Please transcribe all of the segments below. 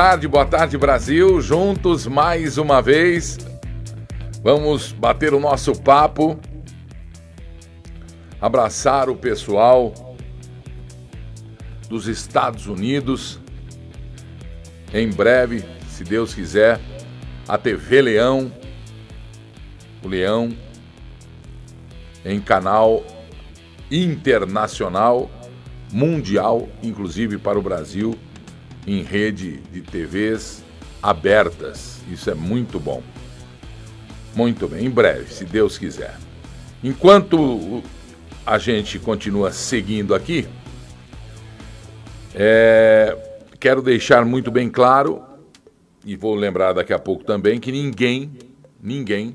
tarde, boa tarde Brasil, juntos mais uma vez. Vamos bater o nosso papo, abraçar o pessoal dos Estados Unidos. Em breve, se Deus quiser, a TV Leão, o Leão, em canal internacional, mundial, inclusive para o Brasil em rede de TVs abertas. Isso é muito bom. Muito bem, em breve, se Deus quiser. Enquanto a gente continua seguindo aqui, é, quero deixar muito bem claro, e vou lembrar daqui a pouco também, que ninguém, ninguém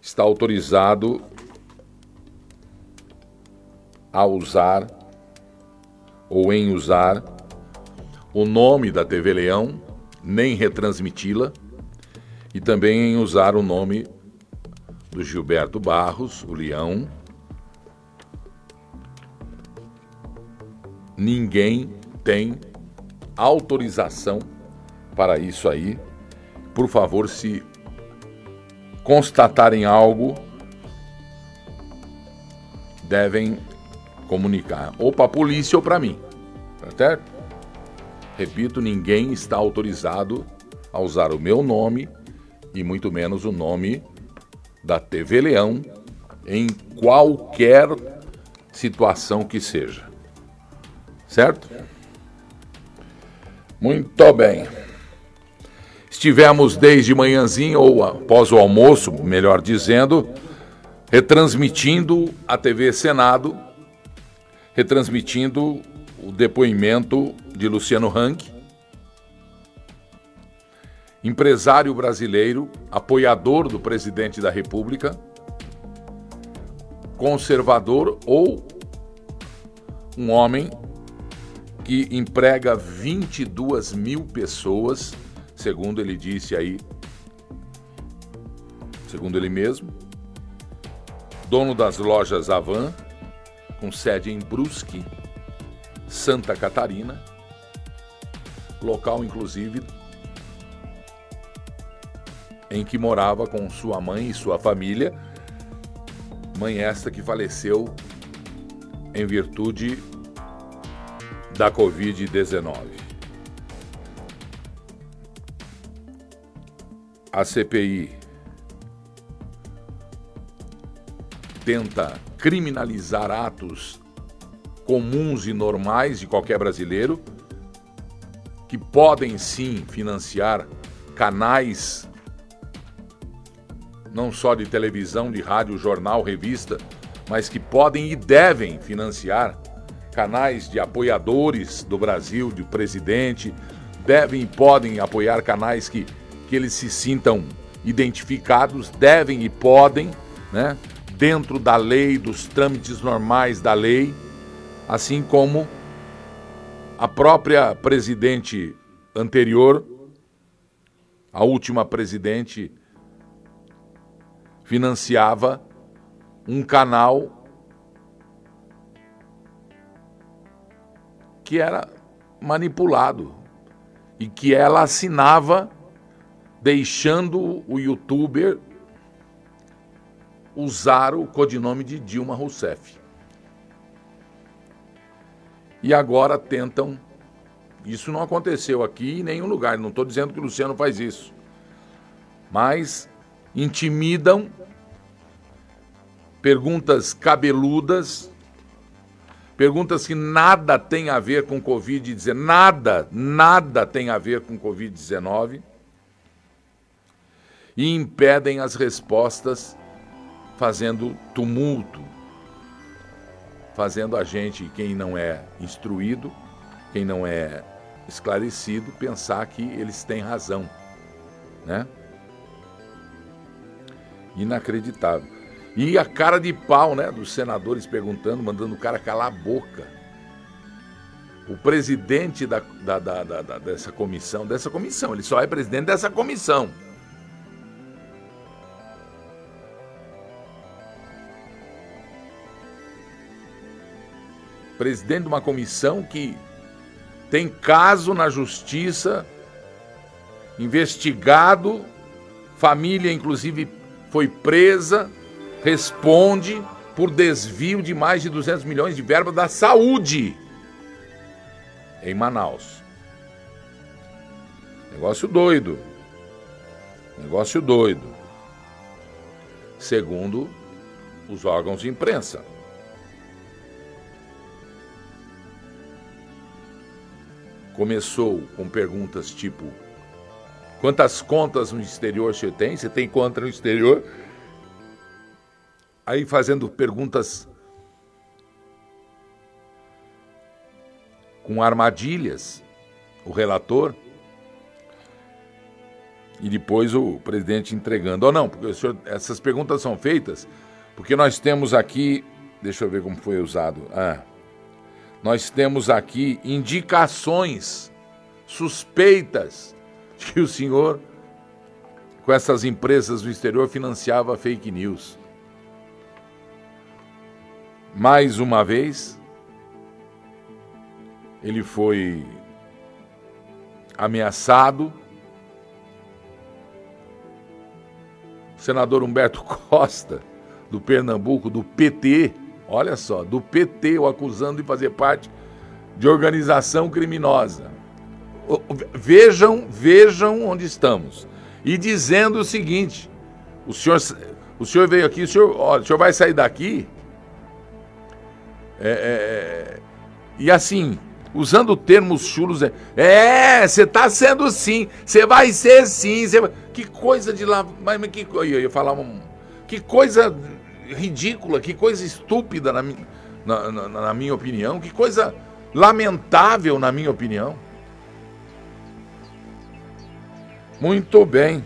está autorizado a usar ou em usar o nome da TV Leão, nem retransmiti-la, e também usar o nome do Gilberto Barros, o Leão. Ninguém tem autorização para isso aí. Por favor, se constatarem algo, devem comunicar ou para a polícia ou para mim, tá certo? Repito, ninguém está autorizado a usar o meu nome e muito menos o nome da TV Leão em qualquer situação que seja. Certo? Muito bem. Estivemos desde manhãzinho ou após o almoço, melhor dizendo, retransmitindo a TV Senado, retransmitindo o depoimento de Luciano Rank, empresário brasileiro, apoiador do presidente da República, conservador ou um homem que emprega 22 mil pessoas, segundo ele disse aí, segundo ele mesmo, dono das lojas Avan, com sede em Brusque, Santa Catarina, local inclusive em que morava com sua mãe e sua família, mãe esta que faleceu em virtude da Covid-19. A CPI tenta criminalizar atos comuns e normais de qualquer brasileiro, que podem sim financiar canais não só de televisão, de rádio, jornal, revista, mas que podem e devem financiar canais de apoiadores do Brasil, de presidente, devem e podem apoiar canais que, que eles se sintam identificados, devem e podem, né, dentro da lei, dos trâmites normais da lei, assim como a própria presidente anterior, a última presidente, financiava um canal que era manipulado e que ela assinava deixando o youtuber usar o codinome de Dilma Rousseff e agora tentam. Isso não aconteceu aqui em nenhum lugar. Não estou dizendo que o Luciano faz isso. Mas intimidam perguntas cabeludas, perguntas que nada tem a ver com Covid-19, nada, nada tem a ver com Covid-19, e impedem as respostas, fazendo tumulto, fazendo a gente, quem não é instruído, quem não é esclarecido, pensar que eles têm razão, né? Inacreditável. E a cara de pau, né, dos senadores perguntando, mandando o cara calar a boca. O presidente da, da, da, da, dessa comissão, dessa comissão, ele só é presidente dessa comissão. Presidente de uma comissão que Tem caso na justiça, investigado, família inclusive foi presa, responde por desvio de mais de 200 milhões de verba da saúde em Manaus. Negócio doido. Negócio doido. Segundo os órgãos de imprensa. Começou com perguntas tipo: quantas contas no exterior você tem? Você tem conta no exterior? Aí fazendo perguntas com armadilhas, o relator, e depois o presidente entregando. Ou não, porque senhor, essas perguntas são feitas porque nós temos aqui, deixa eu ver como foi usado. Ah, nós temos aqui indicações suspeitas de que o senhor, com essas empresas no exterior, financiava fake news. Mais uma vez, ele foi ameaçado. O senador Humberto Costa, do Pernambuco, do PT, olha só, do PT, o acusando de fazer parte de organização criminosa. Vejam, vejam onde estamos. E dizendo o seguinte: o senhor, o senhor veio aqui, o senhor, o senhor vai sair daqui. É, é, e assim, usando termos chulos, é, é você está sendo sim, você vai ser sim, que coisa de lá, mas que eu ia falar que coisa ridícula, que coisa estúpida na, na, na, na minha opinião, que coisa lamentável na minha opinião. Muito bem.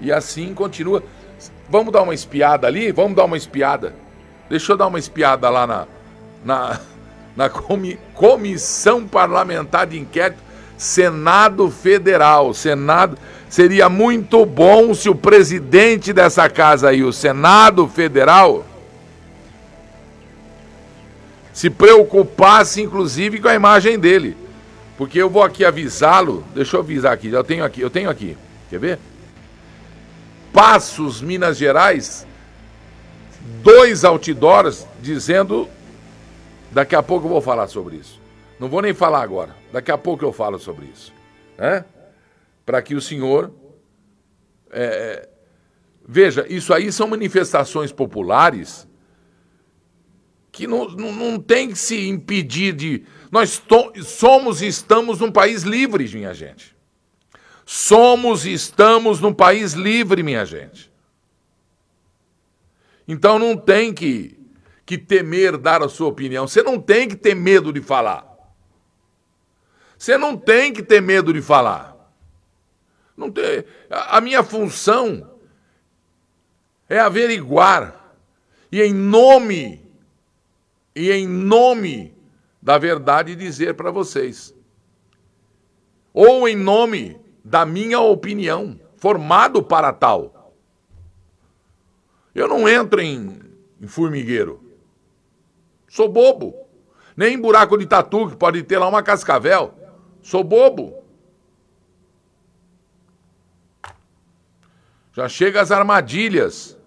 E assim continua. Vamos dar uma espiada ali? Vamos dar uma espiada. Deixa eu dar uma espiada lá na, na, na comi Comissão Parlamentar de Inquérito, Senado Federal. Senado. Seria muito bom se o presidente dessa casa aí, o Senado Federal, se preocupasse inclusive com a imagem dele. Porque eu vou aqui avisá-lo, deixa eu avisar aqui, eu tenho aqui, eu tenho aqui. Quer ver? Passos, Minas Gerais, dois outdoors dizendo Daqui a pouco eu vou falar sobre isso. Não vou nem falar agora. Daqui a pouco eu falo sobre isso. Né? Para que o senhor. É, é, veja, isso aí são manifestações populares que não, não, não tem que se impedir de. Nós somos e estamos num país livre, minha gente. Somos e estamos num país livre, minha gente. Então não tem que que temer dar a sua opinião. Você não tem que ter medo de falar. Você não tem que ter medo de falar. Não tem, a minha função é averiguar e em nome e em nome da verdade dizer para vocês. Ou em nome da minha opinião, formado para tal. Eu não entro em, em formigueiro. Sou bobo. Nem buraco de tatu, que pode ter lá uma cascavel. Sou bobo. Já chega as armadilhas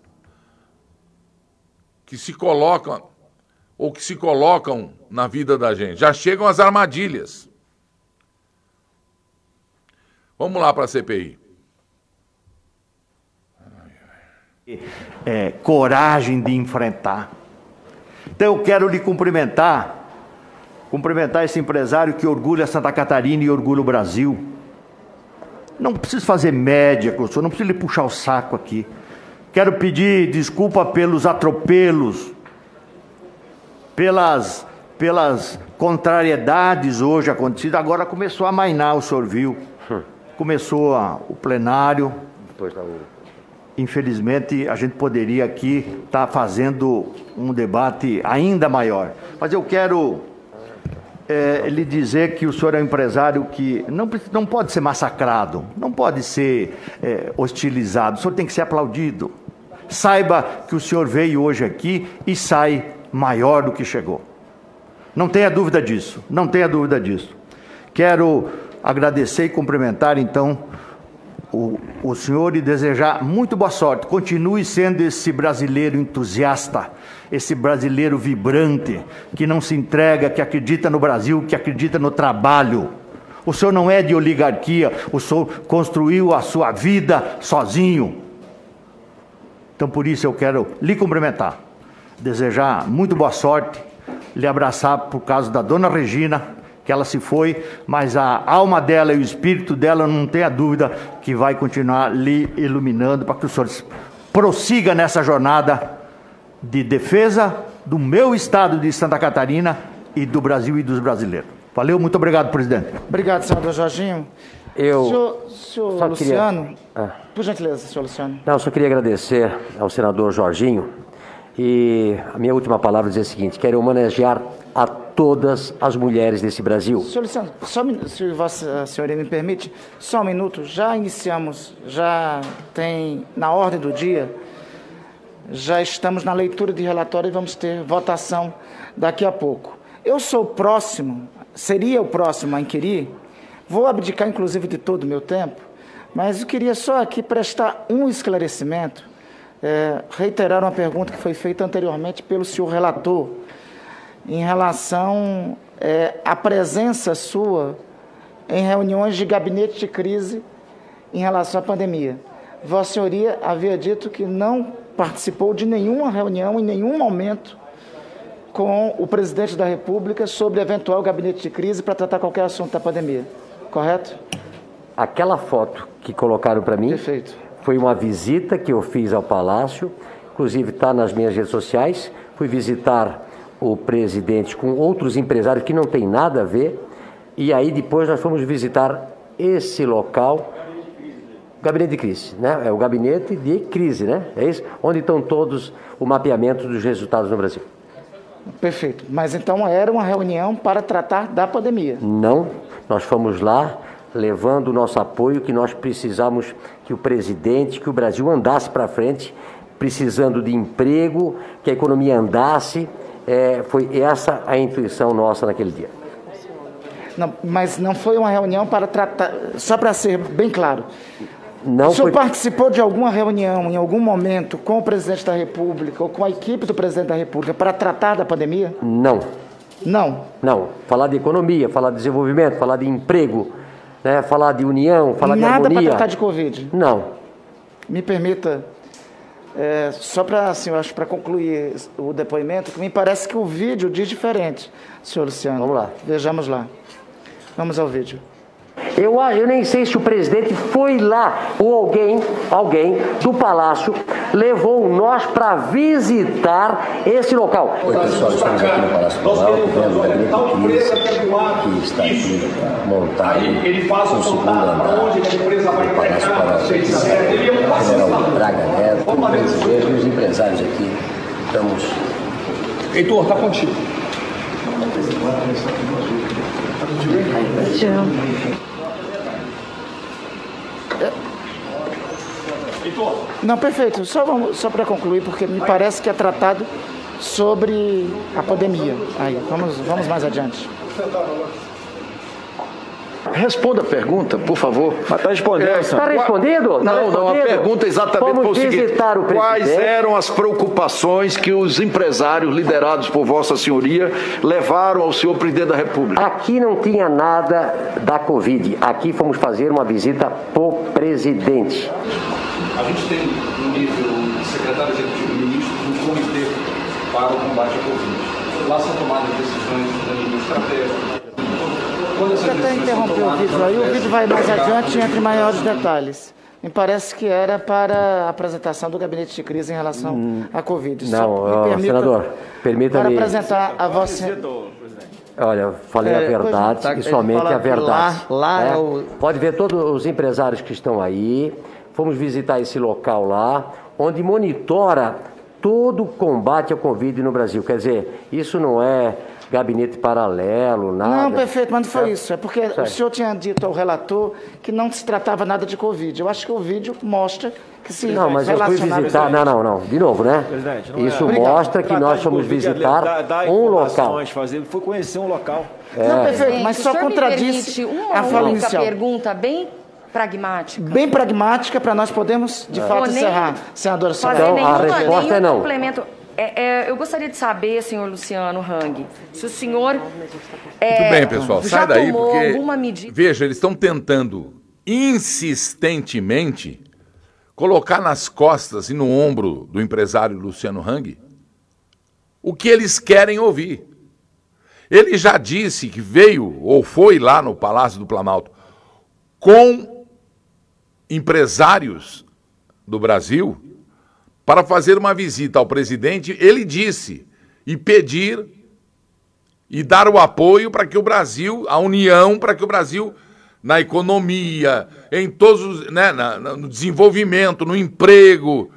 que se colocam ou que se colocam na vida da gente. Já chegam as armadilhas. Vamos lá para a CPI. É, coragem de enfrentar. Então eu quero lhe cumprimentar, cumprimentar esse empresário que orgulha Santa Catarina e orgulha o Brasil. Não preciso fazer média com o senhor, não preciso lhe puxar o saco aqui. Quero pedir desculpa pelos atropelos, pelas, pelas contrariedades hoje acontecidas. Agora começou a mainar, o senhor viu. Hum. Começou a, o plenário. Da Infelizmente, a gente poderia aqui estar tá fazendo um debate ainda maior. Mas eu quero é, lhe dizer que o senhor é um empresário que não, não pode ser massacrado, não pode ser é, hostilizado, o senhor tem que ser aplaudido. Saiba que o senhor veio hoje aqui e sai maior do que chegou. Não tenha dúvida disso, não tenha dúvida disso. Quero agradecer e cumprimentar, então, o, o senhor e desejar muito boa sorte. Continue sendo esse brasileiro entusiasta, esse brasileiro vibrante, que não se entrega, que acredita no Brasil, que acredita no trabalho. O senhor não é de oligarquia, o senhor construiu a sua vida sozinho. Então, por isso, eu quero lhe cumprimentar, desejar muito boa sorte, lhe abraçar por causa da dona Regina que ela se foi, mas a alma dela e o espírito dela, não tenha dúvida, que vai continuar lhe iluminando para que o senhor prossiga nessa jornada de defesa do meu estado de Santa Catarina e do Brasil e dos brasileiros. Valeu, muito obrigado, presidente. Obrigado, senador Jorginho. Eu senhor, senhor Luciano, queria... ah. por gentileza, senhor Luciano. Não, só queria agradecer ao senador Jorginho e a minha última palavra dizer o seguinte: quero homenagear a todas as mulheres desse Brasil. Senhor Luciano, só, se Vossa Senhoria me permite, só um minuto. Já iniciamos, já tem na ordem do dia, já estamos na leitura de relatório e vamos ter votação daqui a pouco. Eu sou o próximo, seria o próximo a inquirir, vou abdicar inclusive de todo o meu tempo, mas eu queria só aqui prestar um esclarecimento, é, reiterar uma pergunta que foi feita anteriormente pelo senhor relator em relação é, à presença sua em reuniões de gabinete de crise em relação à pandemia. Vossa Senhoria havia dito que não participou de nenhuma reunião em nenhum momento com o presidente da República sobre eventual gabinete de crise para tratar qualquer assunto da pandemia. Correto? Aquela foto que colocaram para mim Perfeito. Foi uma visita que eu fiz ao Palácio, inclusive está nas minhas redes sociais. Fui visitar o presidente com outros empresários que não tem nada a ver. E aí depois nós fomos visitar esse local, gabinete de crise, né? É o gabinete de crise, né? É isso? Onde estão todos o mapeamento dos resultados no Brasil. Perfeito. Mas então era uma reunião para tratar da pandemia? Não. Nós fomos lá levando o nosso apoio que nós precisamos que o presidente, que o Brasil andasse para frente, precisando de emprego, que a economia andasse, é, foi essa a intuição nossa naquele dia. Não, mas não foi uma reunião para tratar, só para ser bem claro. Não o senhor foi... participou de alguma reunião, em algum momento, com o presidente da República ou com a equipe do presidente da República para tratar da pandemia? Não. Não? Não. Falar de economia, falar de desenvolvimento, falar de emprego, né? falar de união, falar Nada de harmonia. Nada para tratar de Covid? Não. Me permita é, só para assim, eu acho para concluir o depoimento, que me parece que o vídeo diz diferente, senhor Luciano. Vamos lá. Vejamos lá. Vamos ao vídeo. Eu, eu nem sei se o presidente foi lá ou alguém, alguém do palácio levou nós para visitar esse local. Oi, pessoal, estamos aqui no Palácio Planalto, vendo o gabinete que está aqui montado ele faz o segundo andar do Palácio o general Braga Neto, o presidente e os empresários aqui. Estamos... Heitor, está contigo. Tchau. Não, perfeito. Só, só para concluir, porque me parece que é tratado sobre a pandemia. Aí, vamos, vamos mais adiante. Responda a pergunta, por favor. Mas está respondendo. Está respondendo? Tá não, não, a pergunta é exatamente Vamos o seguinte: o quais eram as preocupações que os empresários liderados por Vossa Senhoria levaram ao senhor presidente da República? Aqui não tinha nada da Covid. Aqui fomos fazer uma visita pro presidente. A gente tem no nível de secretário executivo e ministro um comitê para o combate à Covid. Lá são tomadas decisões a nível estratégico. Quando essas Deixa eu até interromper o vídeo aí, o vídeo vai mais adiante e entre maiores detalhes. Me parece que era para a apresentação do gabinete de crise em relação à Covid. Só Não, me ó, permita- senador, Para permita-me. apresentar a vossa. Olha, falei É, a verdade tá, e somente a verdade. lá- lá né? é o- Pode ver todos os empresários que estão aí. Fomos visitar esse local lá, onde monitora todo o combate ao Covid no Brasil. Quer dizer, isso não é gabinete paralelo, nada. Não, perfeito, mas não foi isso. É porque o senhor tinha dito ao relator que não se tratava nada de Covid. Eu acho que o vídeo mostra que se Não, mas eu fui visitar. Não, não, não. De novo, né? Isso é. mostra que nós fomos visitar dá, dá um local. Fazer, foi conhecer um local. É. Não, perfeito, mas só contradisse uma a fala inicial. pergunta bem pragmática. Bem pragmática para nós podermos, de é. fato, encerrar, senadora Soraya. Então, a resposta é não. Complemento. É, é, eu gostaria de saber, senhor Luciano Hang, se o senhor. É, Muito bem, pessoal, sai daí, porque. Medida... Veja, eles estão tentando insistentemente colocar nas costas e no ombro do empresário Luciano Hang o que eles querem ouvir. Ele já disse que veio ou foi lá no Palácio do Planalto com empresários do Brasil para fazer uma visita ao presidente, ele disse, e pedir e dar o apoio para que o Brasil, a união, para que o Brasil, na economia, em todos os, né, na, no desenvolvimento, no emprego,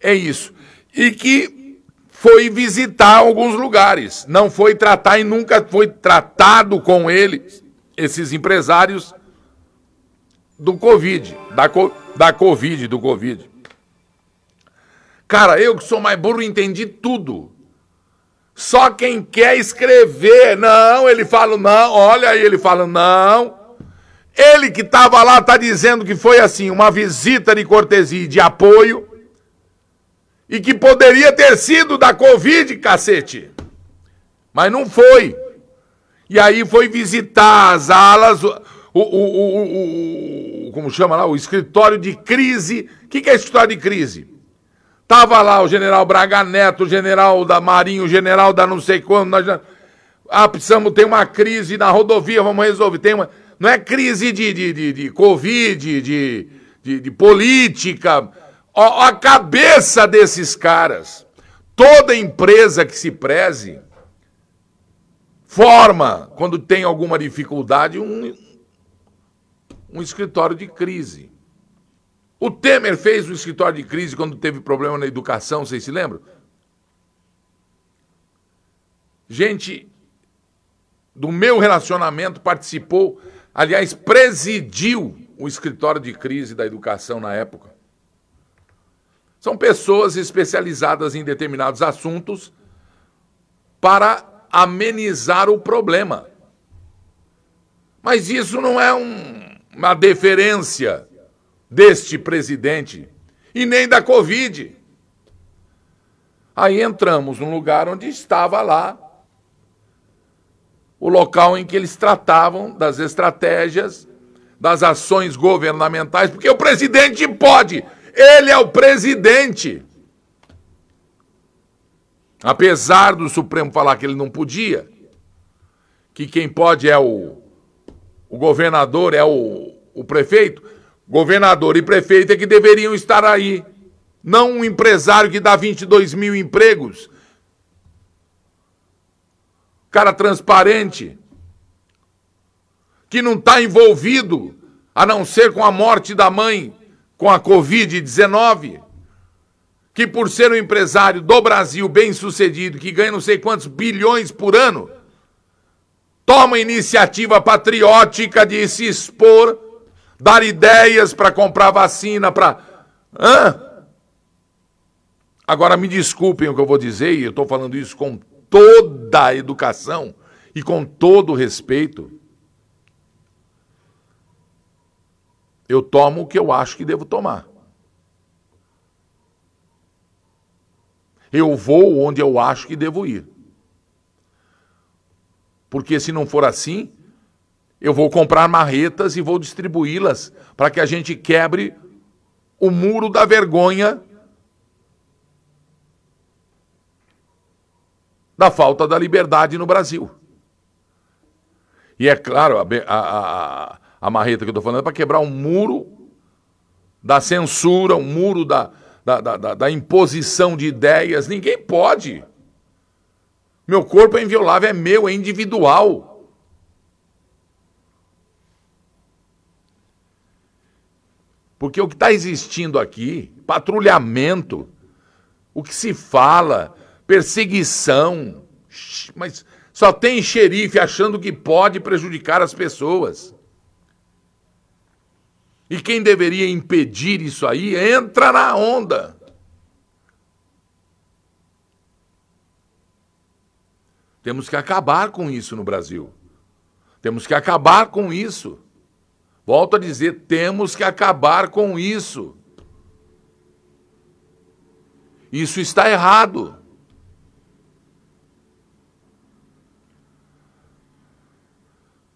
é isso. E que foi visitar alguns lugares, não foi tratar e nunca foi tratado com ele, esses empresários, do Covid, da, da Covid, do Covid. Cara, eu que sou mais burro entendi tudo. Só quem quer escrever, não, ele fala não, olha aí, ele fala não. Ele que estava lá está dizendo que foi assim, uma visita de cortesia e de apoio e que poderia ter sido da Covid, cacete. Mas não foi. E aí foi visitar as alas, o, o, o, como chama lá, o escritório de crise. O que, que é escritório de crise? Tava lá o general Braga Neto, o general da Marinho, o general da não sei quando. Nós já... Ah, precisamos ter uma crise na rodovia, vamos resolver. Tem uma... Não é crise de, de, de, de Covid, de, de, de política. Ó, a cabeça desses caras. Toda empresa que se preze forma, quando tem alguma dificuldade, um, um escritório de crise. O Temer fez o escritório de crise quando teve problema na educação, vocês se lembram? Gente do meu relacionamento participou, aliás, presidiu o escritório de crise da educação na época. São pessoas especializadas em determinados assuntos para amenizar o problema. Mas isso não é um, uma deferência deste presidente e nem da Covid. Aí entramos num lugar onde estava lá o local em que eles tratavam das estratégias, das ações governamentais, porque o presidente pode, ele é o presidente. Apesar do Supremo falar que ele não podia, que quem pode é o, o governador, é o, o prefeito, governador e prefeito é que deveriam estar aí. Não um empresário que dá 22 mil empregos. Cara transparente. Que não está envolvido, a não ser com a morte da mãe, com a Covid-19. Que por ser um empresário do Brasil bem sucedido, que ganha não sei quantos bilhões por ano, toma iniciativa patriótica de se expor dar ideias para comprar vacina, para. Agora me desculpem o que eu vou dizer, e eu estou falando isso com toda a educação e com todo o respeito. Eu tomo o que eu acho que devo tomar. Eu vou onde eu acho que devo ir. Porque se não for assim, eu vou comprar marretas e vou distribuí-las para que a gente quebre o muro da vergonha da falta da liberdade no Brasil. E é claro, a, a, a, a marreta que eu estou falando é para quebrar um muro da censura, um muro da, da, da, da imposição de ideias. Ninguém pode. Meu corpo é inviolável, é meu, é individual. Porque o que está existindo aqui, patrulhamento o que se fala, perseguição. Mas só tem xerife achando que pode prejudicar as pessoas. E quem deveria impedir isso aí entra na onda. Temos que acabar com isso no Brasil. Temos que acabar com isso. Volto a dizer, temos que acabar com isso. Isso está errado.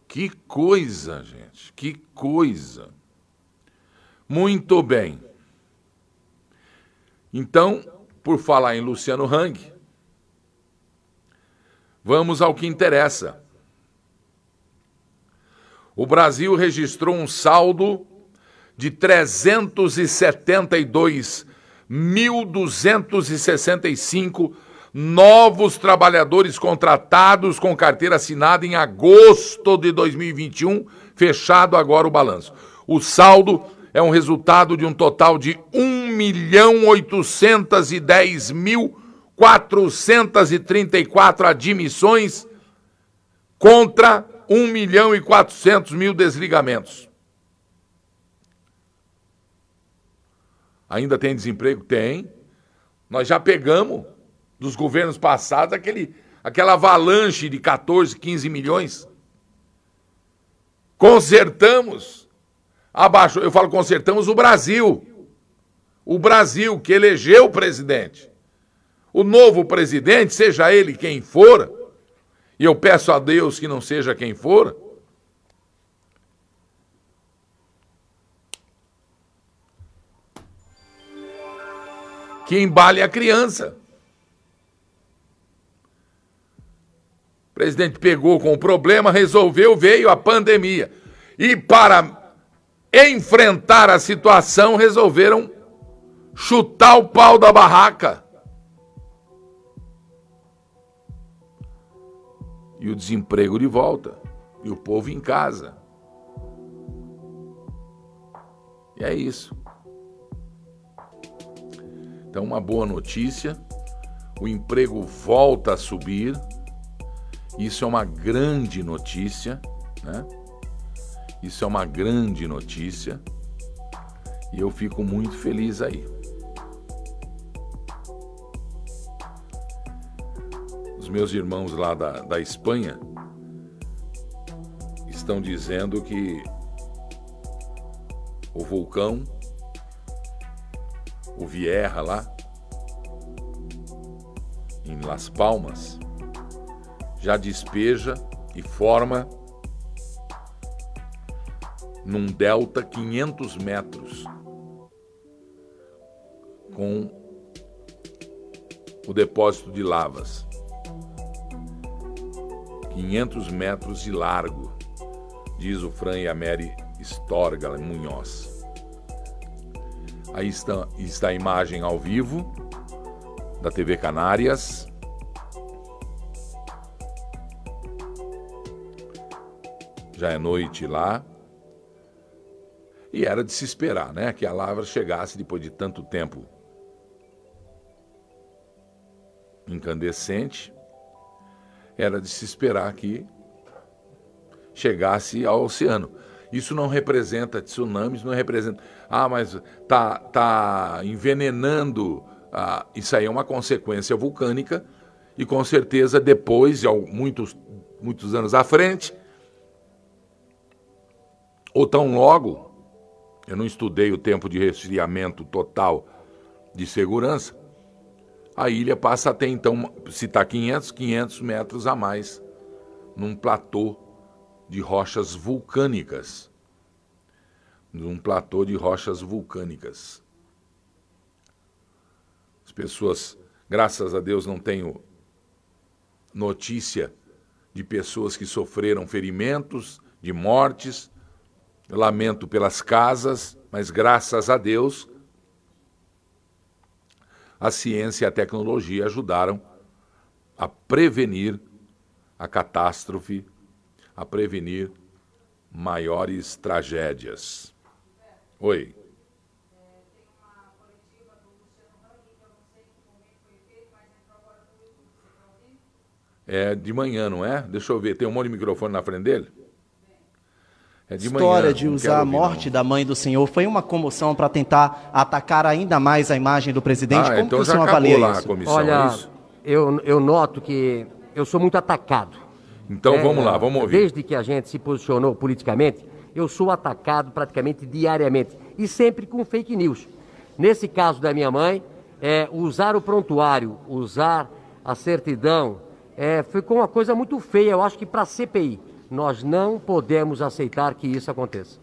Que coisa, gente, que coisa. Muito bem. Então, por falar em Luciano Hang, vamos ao que interessa. O Brasil registrou um saldo de 372 1.265 novos trabalhadores contratados com carteira assinada em agosto de 2021, fechado agora o balanço. O saldo é um resultado de um total de 1.810.434 admissões contra 1 milhão e 400 mil desligamentos. Ainda tem desemprego? Tem. Nós já pegamos dos governos passados aquele, aquela avalanche de 14, 15 milhões. Consertamos. Abaixo, eu falo consertamos o Brasil. O Brasil que elegeu o presidente. O novo presidente, seja ele quem for, e eu peço a Deus que não seja quem for, que embale a criança. O presidente pegou com o problema, resolveu, veio a pandemia. E para enfrentar a situação, resolveram chutar o pau da barraca. E o desemprego de volta. E o povo em casa. E é isso. Então, uma boa notícia: o emprego volta a subir. Isso é uma grande notícia, né? Isso é uma grande notícia e eu fico muito feliz aí. Meus irmãos lá da, da Espanha estão dizendo que o vulcão o Vierra lá, em Las Palmas, já despeja e forma num delta 500 metros com o depósito de lavas. 500 metros de largo, diz o Fran e a Mary Storga Munhoz. Aí está, está a imagem ao vivo da TV Canárias. Já é noite lá. E era de se esperar, né? Que a lavra chegasse depois de tanto tempo incandescente. Era de se esperar que chegasse ao oceano. Isso não representa tsunamis, não representa. Ah, mas tá, tá envenenando. Ah, isso aí é uma consequência vulcânica e com certeza depois, muitos, muitos anos à frente, ou tão logo, eu não estudei o tempo de resfriamento total de segurança, a ilha passa a ter então, se está 500, 500 metros a mais, num platô de rochas vulcânicas, num platô de rochas vulcânicas. As pessoas, graças a Deus, não tenho notícia de pessoas que sofreram ferimentos, de mortes. Lamento pelas casas, mas graças a Deus, a ciência e a tecnologia ajudaram a prevenir a catástrofe, a prevenir maiores tragédias. Oi. É de manhã, não é? Deixa eu ver, tem um monte de microfone na frente dele? É de História manhã, de usar a morte não. da mãe do senhor foi uma comoção para tentar atacar ainda mais a imagem do presidente. Ah, Como então que o senhor avalia lá isso? A comissão, Olha, é isso? Eu, eu noto que eu sou muito atacado. Então é, vamos lá, vamos ouvir. Desde que a gente se posicionou politicamente, eu sou atacado praticamente diariamente e sempre com fake news. Nesse caso da minha mãe, é, usar o prontuário, usar a certidão, é, ficou uma coisa muito feia, eu acho que para a CPI. Nós não podemos aceitar que isso aconteça.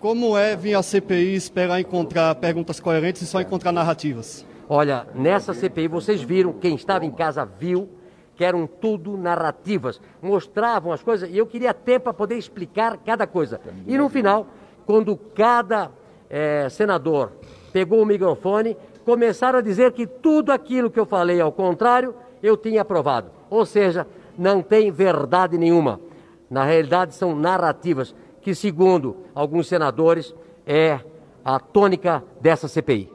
Como é vir a CPI esperar encontrar perguntas coerentes e só encontrar narrativas? Olha, nessa CPI vocês viram, quem estava em casa viu, que eram tudo narrativas, mostravam as coisas e eu queria tempo para poder explicar cada coisa. E no final, quando cada é, senador pegou o microfone, começaram a dizer que tudo aquilo que eu falei ao contrário, eu tinha aprovado. Ou seja, não tem verdade nenhuma. Na realidade, são narrativas que, segundo alguns senadores, é a tônica dessa CPI.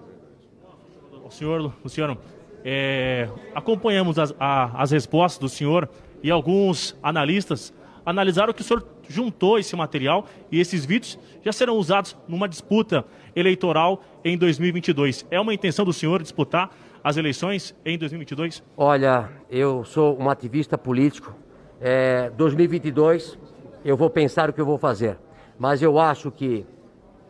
O senhor, Luciano, é, acompanhamos as, a, as respostas do senhor e alguns analistas analisaram que o senhor juntou esse material e esses vídeos já serão usados numa disputa eleitoral em 2022. É uma intenção do senhor disputar as eleições em 2022? Olha, eu sou um ativista político. É, 2022 eu vou pensar o que eu vou fazer. Mas eu acho que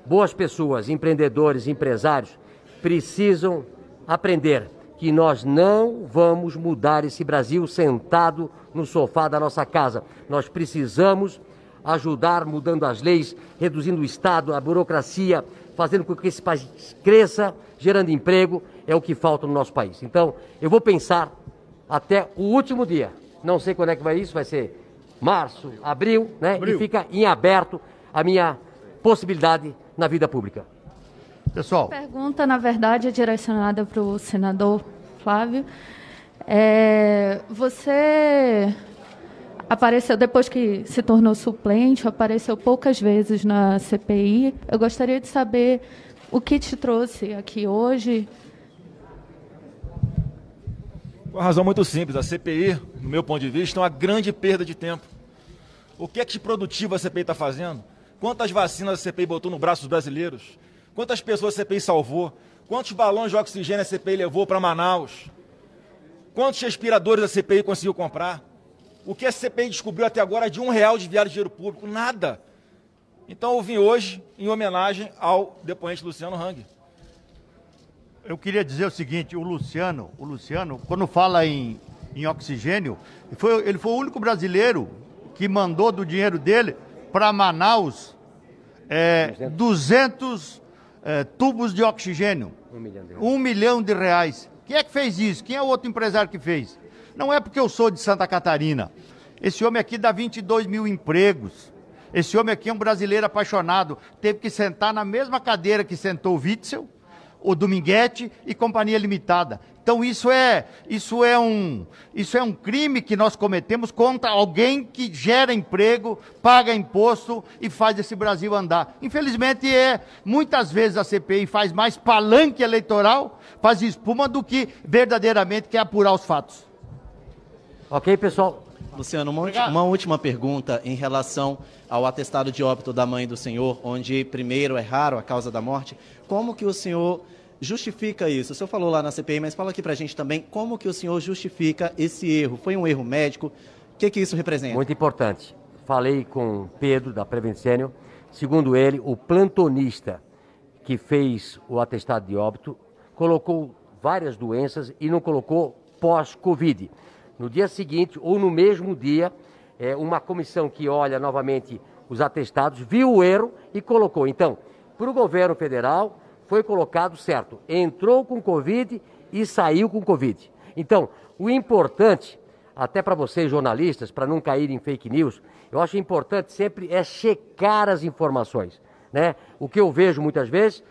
boas pessoas, empreendedores, empresários, precisam aprender que nós não vamos mudar esse Brasil sentado no sofá da nossa casa. Nós precisamos ajudar mudando as leis, reduzindo o Estado, a burocracia, fazendo com que esse país cresça, gerando emprego, é o que falta no nosso país. Então, eu vou pensar até o último dia. Não sei quando é que vai isso, vai ser março, abril, né? Abril. E fica em aberto a minha possibilidade na vida pública. Pessoal. A pergunta, na verdade, é direcionada para o senador Flávio. É, você apareceu depois que se tornou suplente, apareceu poucas vezes na CPI. Eu gostaria de saber o que te trouxe aqui hoje. Uma razão muito simples, a CPI, no meu ponto de vista, é uma grande perda de tempo. O que é que de produtivo a CPI está fazendo? Quantas vacinas a CPI botou no braço dos brasileiros? Quantas pessoas a CPI salvou? Quantos balões de oxigênio a CPI levou para Manaus? Quantos respiradores a CPI conseguiu comprar? O que a CPI descobriu até agora é de um real desviado de dinheiro público? Nada. Então eu vim hoje em homenagem ao depoente Luciano Hang. Eu queria dizer o seguinte, o Luciano, o Luciano, quando fala em, em oxigênio, foi, ele foi o único brasileiro que mandou do dinheiro dele para Manaus é, 200 é, tubos de oxigênio. Um milhão de reais. Um milhão de reais. Quem é que fez isso? Quem é o outro empresário que fez? Não é porque eu sou de Santa Catarina. Esse homem aqui dá 22 mil empregos. Esse homem aqui é um brasileiro apaixonado. Teve que sentar na mesma cadeira que sentou o Witzel, o Dominguete e Companhia Limitada. Então isso é, isso é um, isso é um crime que nós cometemos contra alguém que gera emprego, paga imposto e faz esse Brasil andar. Infelizmente é, muitas vezes a CPI faz mais palanque eleitoral, faz espuma do que verdadeiramente quer apurar os fatos. Ok, pessoal. Luciano, uma, uma, última pergunta em relação ao atestado de óbito da mãe do senhor, onde primeiro é raro a causa da morte. Como que o senhor justifica isso? O senhor falou lá na CPI, mas fala aqui pra gente também como que o senhor justifica esse erro. Foi um erro médico? O que que isso representa? Muito importante. Falei com Pedro, da Prevencênio. Segundo ele, o plantonista que fez o atestado de óbito colocou várias doenças e não colocou pós-Covid no dia seguinte ou no mesmo dia, é, uma comissão que olha novamente os atestados viu o erro e colocou. Então, para o governo federal, foi colocado certo. Entrou com Covid e saiu com Covid. Então, o importante, até para vocês jornalistas, para não cair em fake news, eu acho importante sempre é checar as informações. Né? O que eu vejo muitas vezes,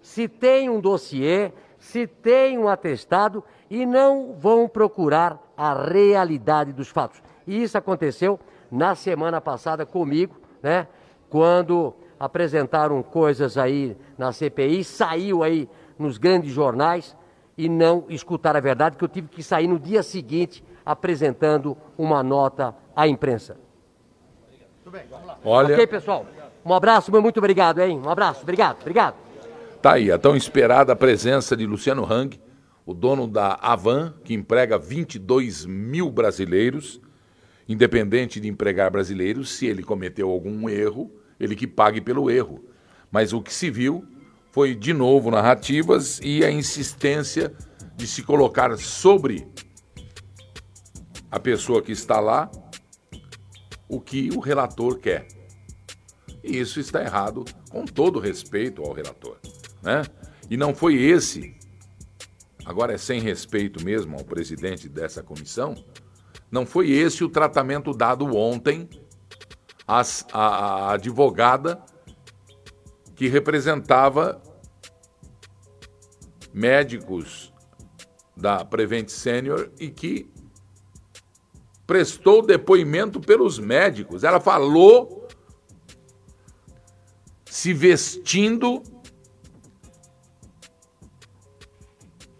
se tem um dossiê, se tem um atestado e não vão procurar a realidade dos fatos. E isso aconteceu na semana passada comigo, né? Quando apresentaram coisas aí na CPI, saiu aí nos grandes jornais e não escutar a verdade, que eu tive que sair no dia seguinte apresentando uma nota à imprensa. Olha, Ok, pessoal? Um abraço, muito obrigado, hein? Um abraço, obrigado, obrigado. Tá aí a tão esperada presença de Luciano Hang, o dono da Avan, que emprega 22 mil brasileiros, independente de empregar brasileiros, se ele cometeu algum erro, ele que pague pelo erro. Mas o que se viu foi, de novo, narrativas e a insistência de se colocar sobre a pessoa que está lá o que o relator quer. E isso está errado, com todo respeito ao relator. Né? E não foi esse, agora é sem respeito mesmo ao presidente dessa comissão, não foi esse o tratamento dado ontem às- à, à advogada que representava médicos da Prevent Senior e que prestou depoimento pelos médicos. Ela falou se vestindo.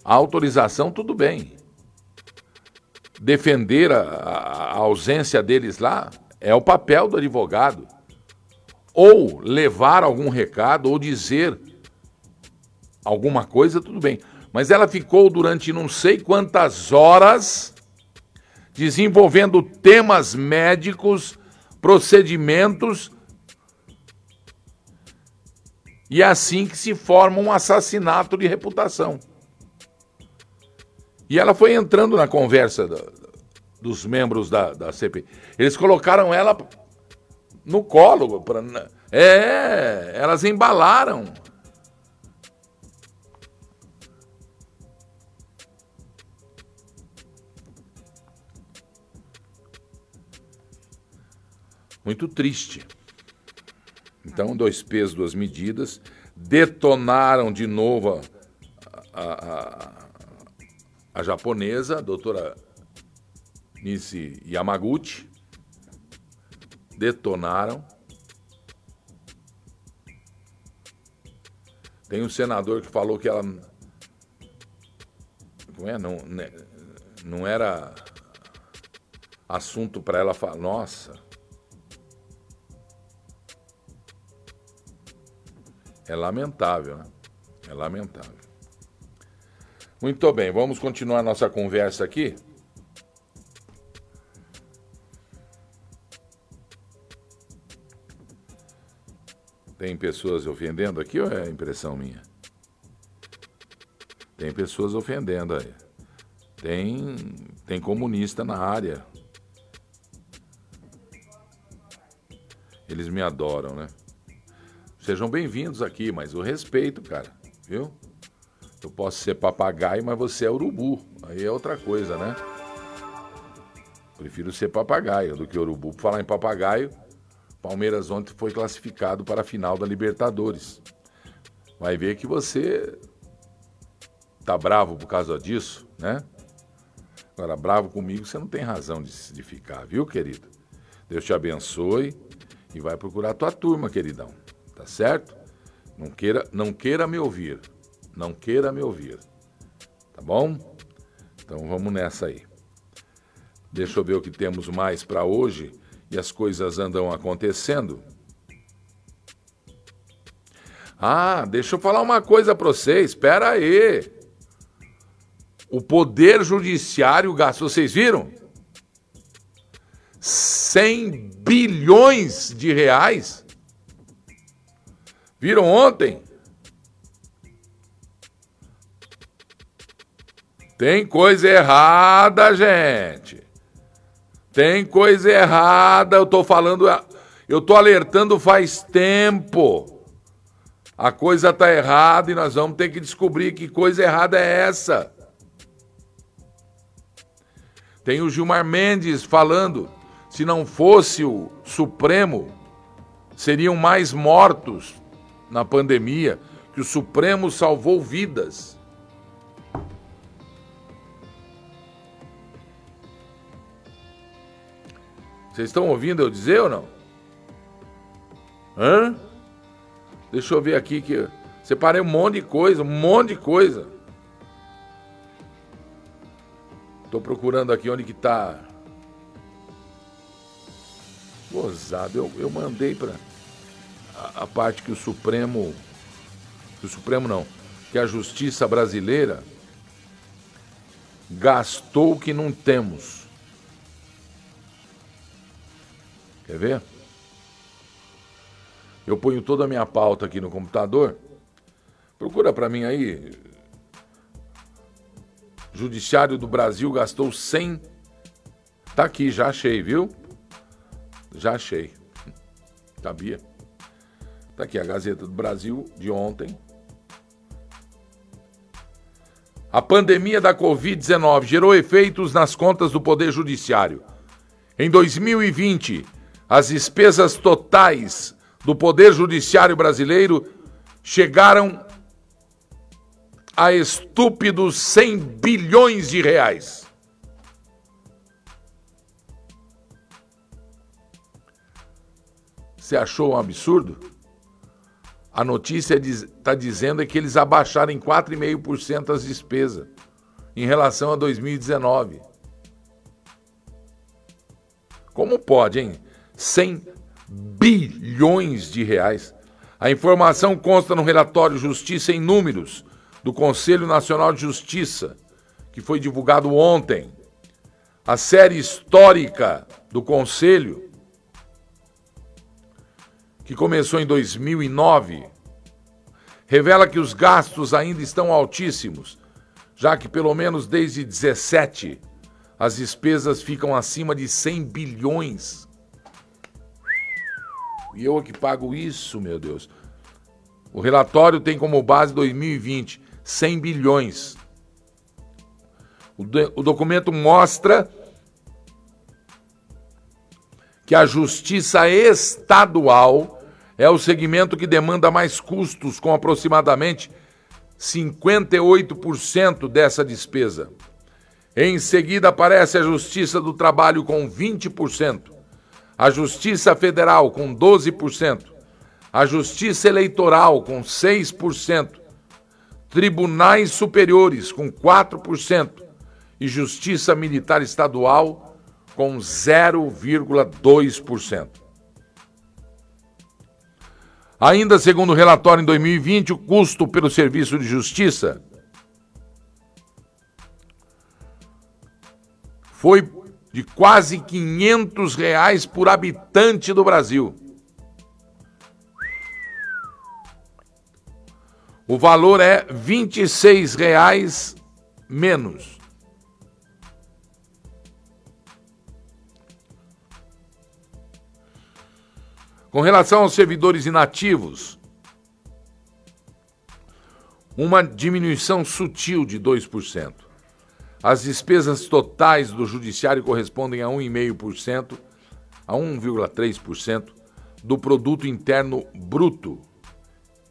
A autorização, tudo bem. Defender a, a- ausência deles lá é o papel do advogado. Ou levar algum recado, ou dizer alguma coisa, tudo bem. Mas ela ficou durante não sei quantas horas desenvolvendo temas médicos, procedimentos. E é assim que se forma um assassinato de reputação. E ela foi entrando na conversa dos membros da, da CPI. Eles colocaram ela no colo. Pra, é, elas embalaram. Muito triste. Então, dois pesos, duas medidas. Detonaram de novo a, a- a japonesa, a doutora Nisi Yamaguchi. Detonaram. Tem um senador que falou que ela. Como é? Não, né, não era assunto para ela falar. Nossa. É lamentável, né? É lamentável. Muito bem, vamos continuar nossa conversa aqui. Tem pessoas ofendendo aqui ou é impressão minha? Tem pessoas ofendendo aí. Tem, tem comunista na área. Eles me adoram, né? Sejam bem-vindos aqui, mas o respeito, cara, viu? Eu posso ser papagaio, mas você é urubu. Aí é outra coisa, né? Prefiro ser papagaio do que urubu. Por falar em papagaio, Palmeiras ontem foi classificado para a final da Libertadores. Vai ver que você tá bravo por causa disso, né? Agora, bravo comigo, você não tem razão de, de ficar, viu, querido? Deus te abençoe e vai procurar a tua turma, queridão. Tá certo? Não queira, não queira me ouvir. Não queira me ouvir. Tá bom? Então vamos nessa aí. Deixa eu ver o que temos mais para hoje e as coisas andam acontecendo. Ah, deixa eu falar uma coisa para vocês. Espera aí. O Poder Judiciário gastou, vocês viram? 100 bilhões de reais. Viram ontem? Tem coisa errada, gente. Tem coisa errada. Eu tô falando, eu tô alertando faz tempo. A coisa tá errada e nós vamos ter que descobrir que coisa errada é essa. Tem o Gilmar Mendes falando, se não fosse o Supremo, seriam mais mortos na pandemia, que o Supremo salvou vidas. Vocês estão ouvindo eu dizer ou não? Hã? Deixa eu ver aqui que eu separei um monte de coisa, um monte de coisa. Tô procurando aqui onde que tá. Gozado, eu, eu mandei para a, a parte que o Supremo. Que o Supremo não. Que a justiça brasileira gastou o que não temos. Quer ver? Eu ponho toda a minha pauta aqui no computador. Procura para mim aí. Judiciário do Brasil gastou 100. Tá aqui, já achei, viu? Já achei. Sabia? Tá aqui a Gazeta do Brasil de ontem. A pandemia da Covid-19 gerou efeitos nas contas do Poder Judiciário. Em 2020, as despesas totais do Poder Judiciário brasileiro chegaram a estúpidos 100 bilhões de reais. Você achou um absurdo? A notícia está dizendo é que eles abaixaram em 4,5% as despesas em relação a 2019. Como pode, hein? 100 bilhões de reais. A informação consta no relatório Justiça em Números do Conselho Nacional de Justiça, que foi divulgado ontem. A série histórica do Conselho que começou em 2009, revela que os gastos ainda estão altíssimos, já que pelo menos desde 17 as despesas ficam acima de 100 bilhões. E eu que pago isso, meu Deus. O relatório tem como base 2020, 100 bilhões. O, o documento mostra que a justiça estadual é o segmento que demanda mais custos, com aproximadamente 58% dessa despesa. Em seguida aparece a Justiça do Trabalho com 20%, a Justiça Federal com 12%, a Justiça Eleitoral com 6%, Tribunais Superiores com 4% e Justiça Militar Estadual com 0,2%. Ainda segundo o relatório em 2020, o custo pelo serviço de justiça foi de quase 500 reais por habitante do Brasil. O valor é 26 reais menos. Com relação aos servidores inativos, uma diminuição sutil de 2%. As despesas totais do judiciário correspondem a 1,5%, a 1,3% do produto interno bruto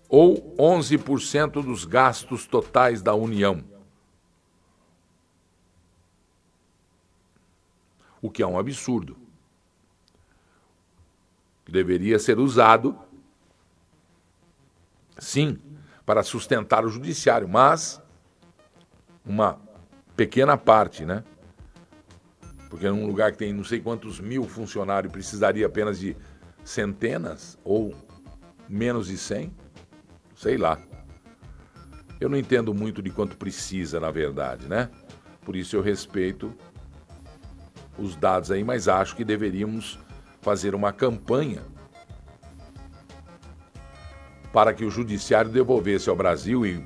ou 11% dos gastos totais da União. O que é um absurdo deveria ser usado, sim, para sustentar o judiciário, mas uma pequena parte, né? Porque num lugar que tem não sei quantos mil funcionários precisaria apenas de centenas ou menos de cem, sei lá. Eu não entendo muito de quanto precisa, na verdade, né? Por isso eu respeito os dados aí, mas acho que deveríamos fazer uma campanha para que o judiciário devolvesse ao Brasil e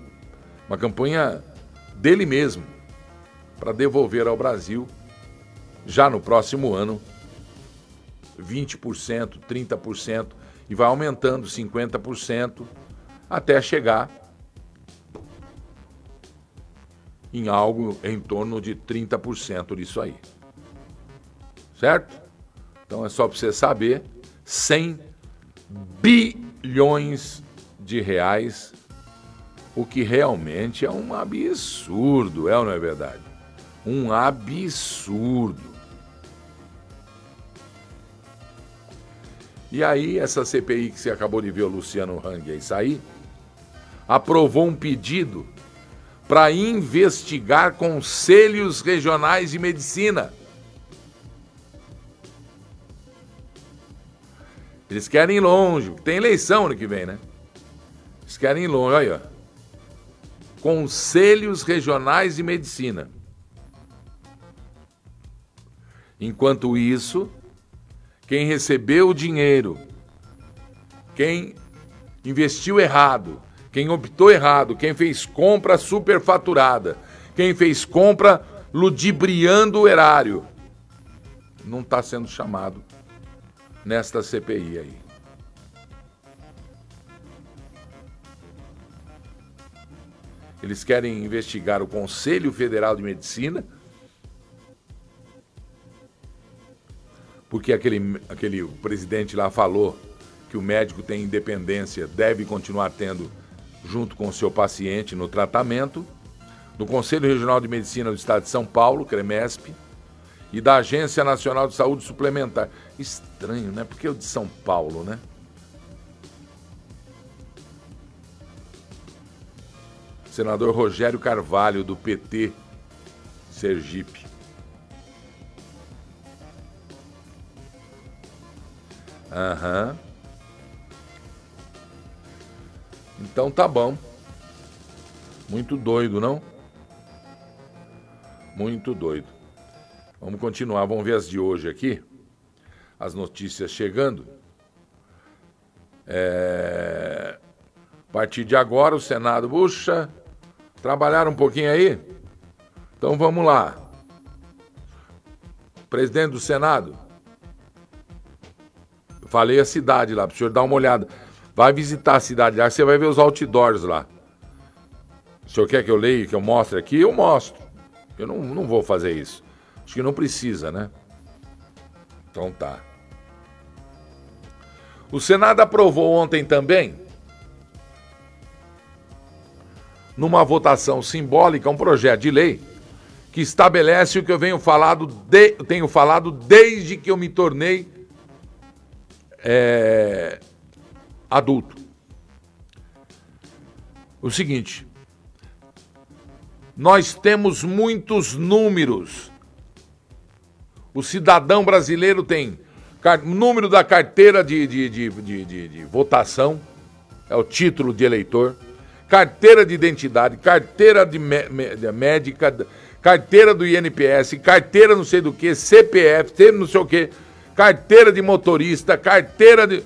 uma campanha dele mesmo para devolver ao Brasil já no próximo ano 20%, 30% e vai aumentando 50% até chegar em algo em torno de 30% disso aí. Certo? Então é só para você saber, 100 bilhões de reais, o que realmente é um absurdo, é ou não é verdade? Um absurdo. E aí, essa CPI que você acabou de ver o Luciano Hang aí sair, aprovou um pedido para investigar conselhos regionais de medicina. Eles querem ir longe, tem eleição ano que vem, né? Eles querem ir longe, olha. Conselhos regionais de medicina. Enquanto isso, quem recebeu o dinheiro, quem investiu errado, quem optou errado, quem fez compra superfaturada, quem fez compra ludibriando o erário, não está sendo chamado nesta CPI aí. Eles querem investigar o Conselho Federal de Medicina, porque aquele, aquele presidente lá falou que o médico tem independência, deve continuar tendo junto com o seu paciente no tratamento, do Conselho Regional de Medicina do Estado de São Paulo, CREMESP, e da Agência Nacional de Saúde Suplementar. Estranho, né? Porque o de São Paulo, né? Senador Rogério Carvalho, do PT, Sergipe. Aham. Então tá bom. Muito doido, não? Muito doido. Vamos continuar, vamos ver as de hoje aqui. As notícias chegando. É... A partir de agora, o Senado, puxa, trabalharam um pouquinho aí? Então vamos lá. Presidente do Senado, falei a cidade lá, para o senhor dar uma olhada. Vai visitar a cidade lá, você vai ver os outdoors lá. O senhor quer que eu leia, que eu mostre aqui? Eu mostro. Eu não, não vou fazer isso. Acho que não precisa, né? Então tá. O Senado aprovou ontem também, numa votação simbólica, um projeto de lei que estabelece o que eu venho falado de, tenho falado desde que eu me tornei é, adulto. O seguinte, nós temos muitos números o cidadão brasileiro tem número da carteira de, de, de, de, de votação, é o título de eleitor, carteira de identidade, carteira de, médica, carteira do INPS, carteira não sei do que, CPF, não sei o que, carteira de motorista, carteira de.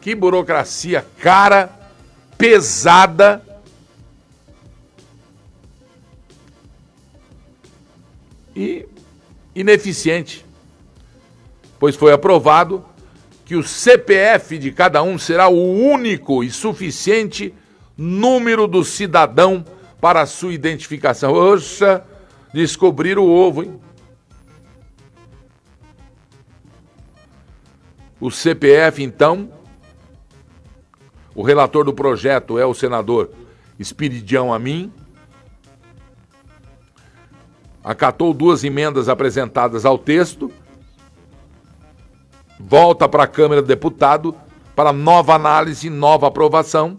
Que burocracia cara, pesada e ineficiente, pois foi aprovado que o CPF de cada um será o único e suficiente número do cidadão para a sua identificação. Oxa, descobrir o ovo, hein? O CPF, então, o relator do projeto é o senador Espiridião Amin, acatou duas emendas apresentadas ao texto, volta para a Câmara do Deputado para nova análise nova aprovação.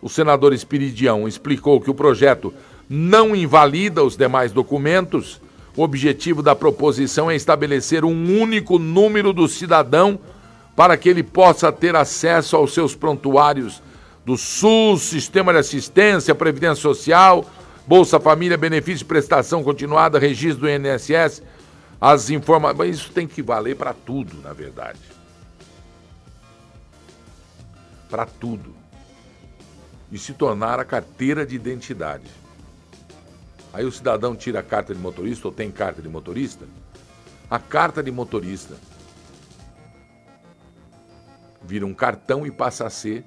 O senador Espiridião explicou que o projeto não invalida os demais documentos. O objetivo da proposição é estabelecer um único número do cidadão para que ele possa ter acesso aos seus prontuários do SUS, Sistema de Assistência, Previdência Social, Bolsa Família, benefício prestação continuada, registro do INSS, as informações. Isso tem que valer para tudo, na verdade. Para tudo. E se tornar a carteira de identidade. Aí o cidadão tira a carta de motorista ou tem carta de motorista. A carta de motorista vira um cartão e passa a ser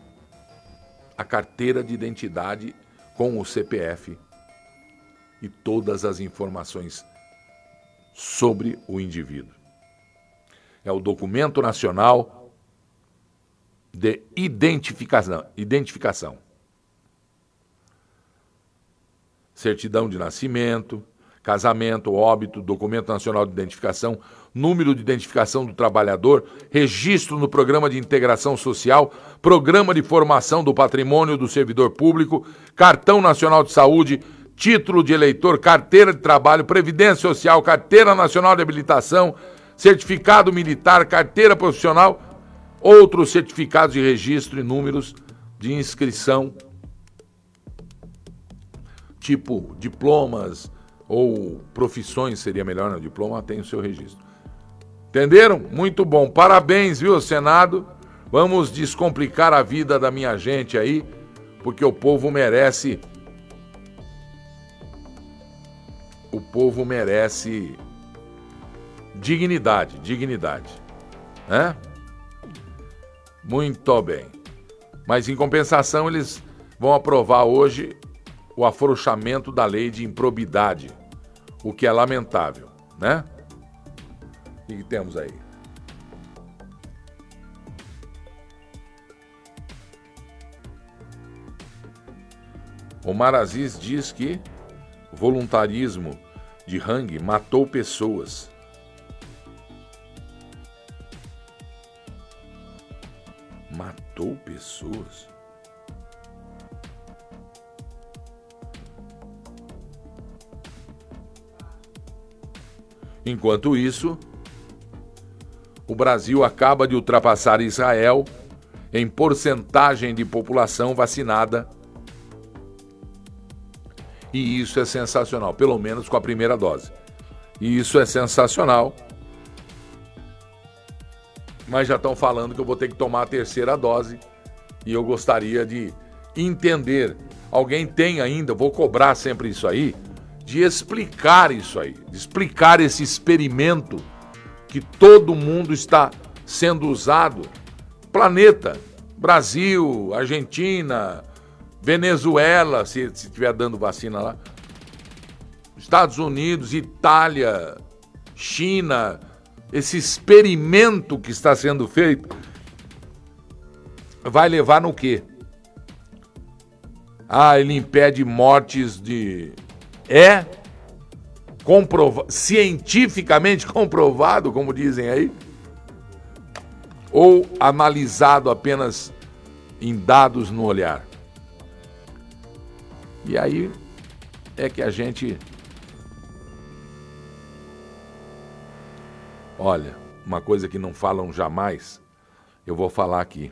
a carteira de identidade com o CPF e todas as informações sobre o indivíduo. É o documento nacional de identificação, identificação. Certidão de nascimento, casamento, óbito, documento nacional de identificação, número de identificação do trabalhador, registro no programa de integração social, programa de formação do patrimônio do servidor público, cartão nacional de saúde, título de eleitor, carteira de trabalho, previdência social, carteira nacional de habilitação, certificado militar, carteira profissional, outros certificados de registro e números de inscrição, tipo diplomas ou profissões seria melhor, né? Diploma tem o seu registro. Entenderam? Muito bom. Parabéns, viu, Senado? Vamos descomplicar a vida da minha gente aí, porque o povo merece. O povo merece dignidade, dignidade. Né? Muito bem. Mas em compensação, eles vão aprovar hoje o afrouxamento da lei de improbidade, o que é lamentável, né? O que temos aí? Omar Aziz diz que voluntarismo de Hang matou pessoas. Matou pessoas? Enquanto isso, o Brasil acaba de ultrapassar Israel em porcentagem de população vacinada. E isso é sensacional, pelo menos com a primeira dose. E isso é sensacional. Mas já estão falando que eu vou ter que tomar a terceira dose. E eu gostaria de entender. Alguém tem ainda, vou cobrar sempre isso aí, de explicar isso aí, de explicar esse experimento que todo mundo está sendo usado. Planeta, Brasil, Argentina, Venezuela, se estiver dando vacina lá, Estados Unidos, Itália, China, esse experimento que está sendo feito vai levar no quê? Ah, ele impede mortes de. É comprova cientificamente comprovado, como dizem aí, ou analisado apenas em dados no olhar. E aí é que a gente. Olha, uma coisa que não falam jamais, eu vou falar aqui.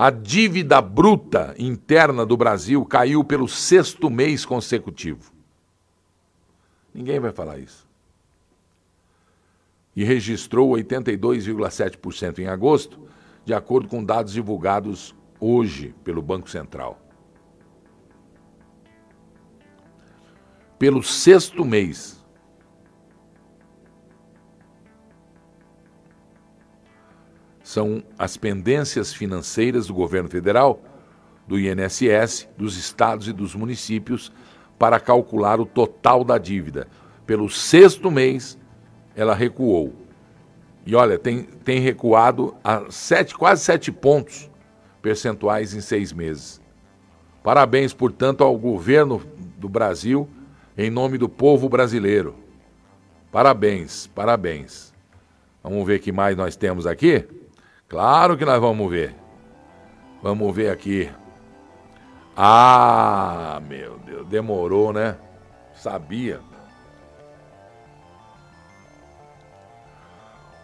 A dívida bruta interna do Brasil caiu pelo sexto mês consecutivo. Ninguém vai falar isso. E registrou 82,7% em agosto, de acordo com dados divulgados hoje pelo Banco Central. Pelo sexto mês. São as pendências financeiras do governo federal, do INSS, dos estados e dos municípios para calcular o total da dívida. Pelo sexto mês, ela recuou. E olha, tem, tem recuado a sete, quase sete pontos percentuais em seis meses. Parabéns, portanto, ao governo do Brasil, em nome do povo brasileiro. Parabéns, parabéns. Vamos ver o que mais nós temos aqui? Claro que nós vamos ver. Vamos ver aqui. Ah, meu Deus, demorou, né? Sabia.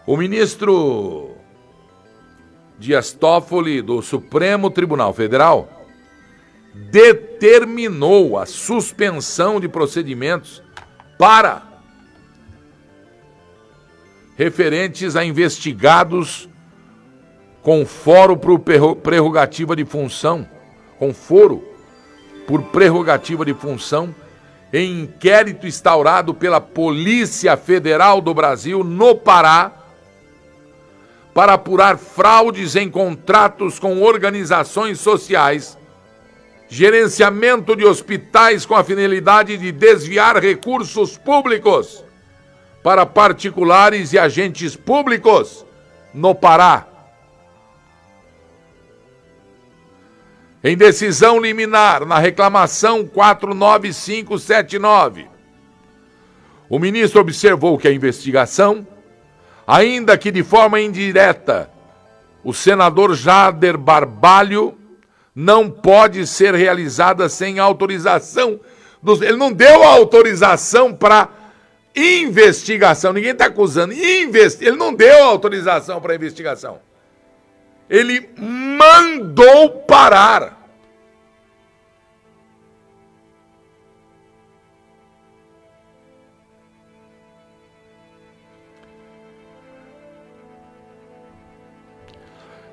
O ministro Dias Toffoli do Supremo Tribunal Federal determinou a suspensão de procedimentos para referentes a investigados com foro por prerrogativa de função, com foro por prerrogativa de função, em inquérito instaurado pela Polícia Federal do Brasil no Pará, para apurar fraudes em contratos com organizações sociais, gerenciamento de hospitais com a finalidade de desviar recursos públicos para particulares e agentes públicos no Pará Em decisão liminar na reclamação 49579, o ministro observou que a investigação, ainda que de forma indireta, o senador Jader Barbalho não pode ser realizada sem autorização dos. Ele não deu autorização para investigação. Ninguém está acusando. Investi... Ele não deu autorização para investigação. Ele mandou parar.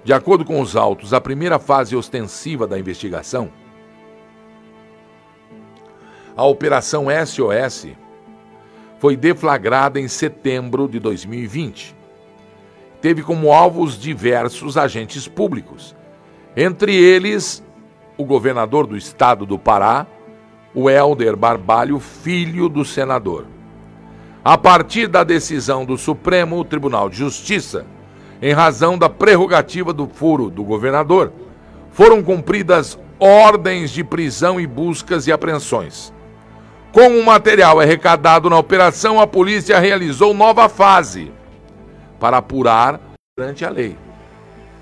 De acordo com os autos, a primeira fase ostensiva da investigação, a Operação SOS, foi deflagrada em setembro de 2020. Teve como alvos diversos agentes públicos, entre eles o governador do estado do Pará, o Helder Barbalho, filho do senador. A partir da decisão do Supremo Tribunal de Justiça, em razão da prerrogativa do furo do governador, foram cumpridas ordens de prisão e buscas e apreensões. Com o material arrecadado na operação, a polícia realizou nova fase para apurar durante a lei.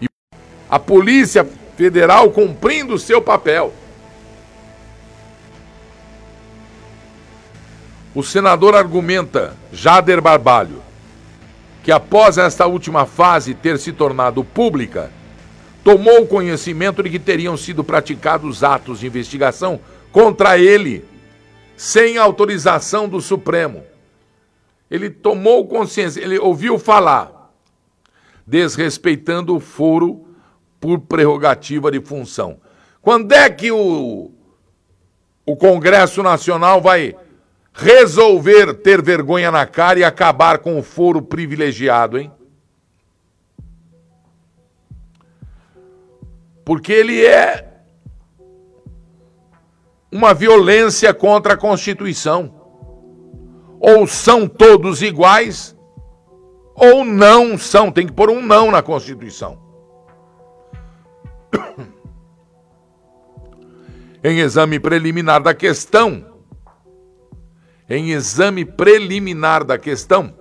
E a Polícia Federal cumprindo seu papel. O senador argumenta, Jader Barbalho, que após esta última fase ter se tornado pública, tomou conhecimento de que teriam sido praticados atos de investigação contra ele, sem autorização do Supremo. Ele tomou consciência, ele ouviu falar, desrespeitando o foro por prerrogativa de função. Quando é que o, o Congresso Nacional vai resolver ter vergonha na cara e acabar com o foro privilegiado, hein? Porque ele é uma violência contra a Constituição. Ou são todos iguais, ou não são. Tem que pôr um não na Constituição. em exame preliminar da questão, em exame preliminar da questão,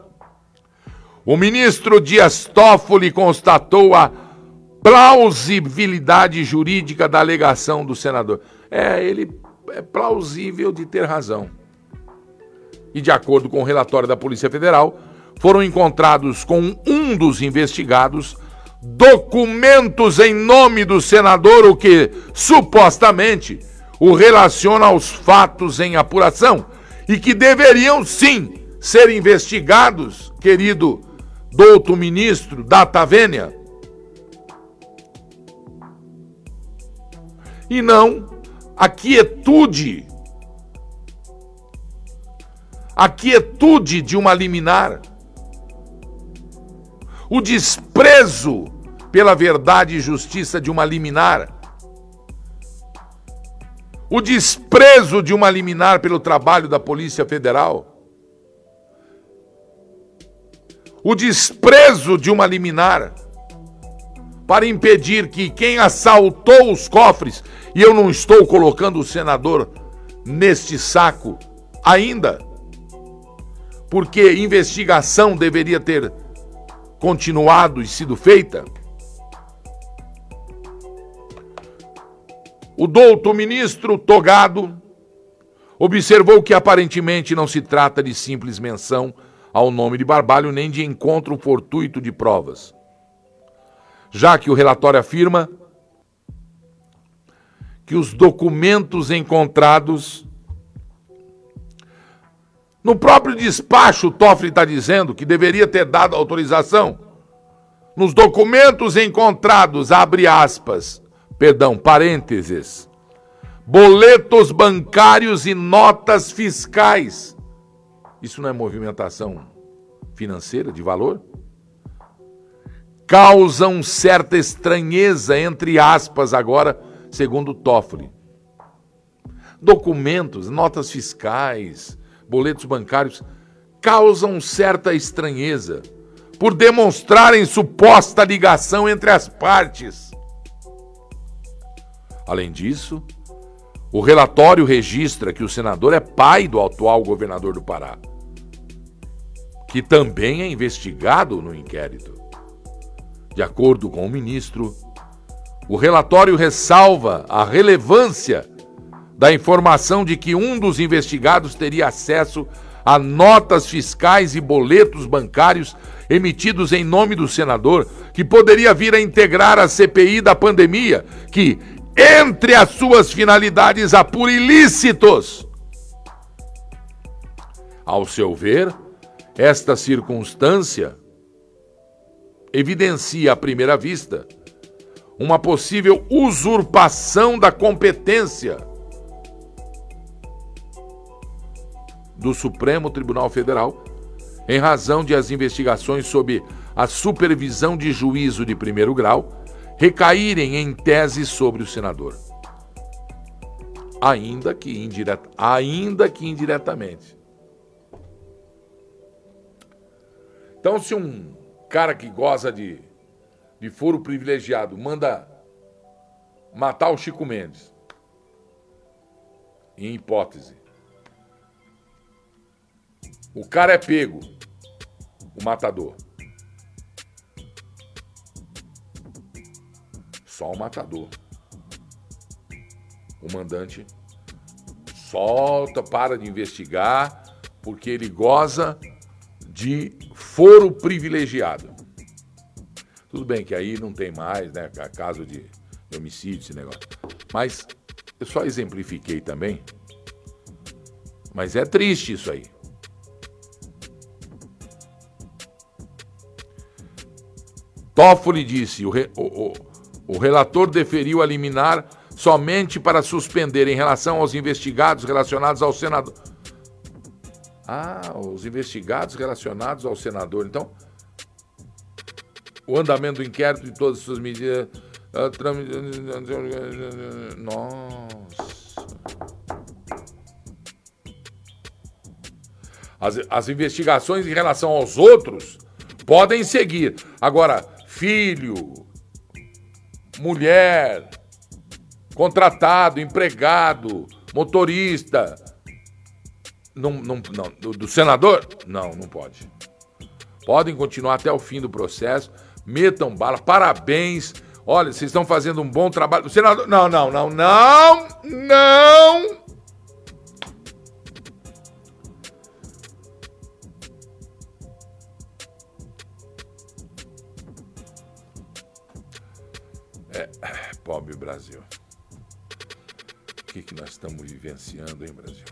o ministro Dias Toffoli constatou a plausibilidade jurídica da alegação do senador. É, ele é plausível de ter razão. E de acordo com o relatório da Polícia Federal, foram encontrados com um dos investigados documentos em nome do senador, o que supostamente o relaciona aos fatos em apuração e que deveriam sim ser investigados, querido douto ministro da Tavênia. E não a quietude, a quietude de uma liminar, o desprezo pela verdade e justiça de uma liminar o desprezo de uma liminar pelo trabalho da Polícia Federal, o desprezo de uma liminar para impedir que quem assaltou os cofres, e eu não estou colocando o senador neste saco ainda, porque investigação deveria ter continuado e sido feita. O douto ministro Togado observou que aparentemente não se trata de simples menção ao nome de Barbalho nem de encontro fortuito de provas, já que o relatório afirma que os documentos encontrados no próprio despacho, o Toffoli está dizendo que deveria ter dado autorização. Nos documentos encontrados, abre aspas, perdão, parênteses, boletos bancários e notas fiscais. Isso não é movimentação financeira de valor? Causam certa estranheza, entre aspas, agora, segundo Toffoli. Documentos, notas fiscais, boletos bancários causam certa estranheza por demonstrarem suposta ligação entre as partes Além disso, o relatório registra que o senador é pai do atual governador do Pará, que também é investigado no inquérito. De acordo com o ministro, o relatório ressalva a relevância da informação de que um dos investigados teria acesso a notas fiscais e boletos bancários emitidos em nome do senador, que poderia vir a integrar a CPI da pandemia, que, entre as suas finalidades, apura ilícitos. Ao seu ver, esta circunstância evidencia à primeira vista uma possível usurpação da competência do Supremo Tribunal Federal, em razão de as investigações sob a supervisão de juízo de primeiro grau recaírem em tese sobre o senador. Ainda que, indireta, ainda que indiretamente. Então, se um cara que goza de, de foro privilegiado manda matar o Chico Mendes, em hipótese, o cara é pego, o matador. Só o matador. O mandante solta, para de investigar, porque ele goza de foro privilegiado. Tudo bem que aí não tem mais, né? Caso de homicídio, esse negócio. Mas eu só exemplifiquei também. Mas é triste isso aí. Toffoli disse: o, re, o, o, o relator deferiu a liminar somente para suspender em relação aos investigados relacionados ao senador. Ah, os investigados relacionados ao senador. Então, o andamento do inquérito e todas as suas medidas. Nossa. As, as investigações em relação aos outros podem seguir. Agora, filho, mulher, contratado, empregado, motorista. Não, não, não, do, do senador? Não, não pode. Podem continuar até o fim do processo. Metam bala. Parabéns. Olha, vocês estão fazendo um bom trabalho. Senador. Não, não, não, não, não. Estamos vivenciando, hein, Brasil?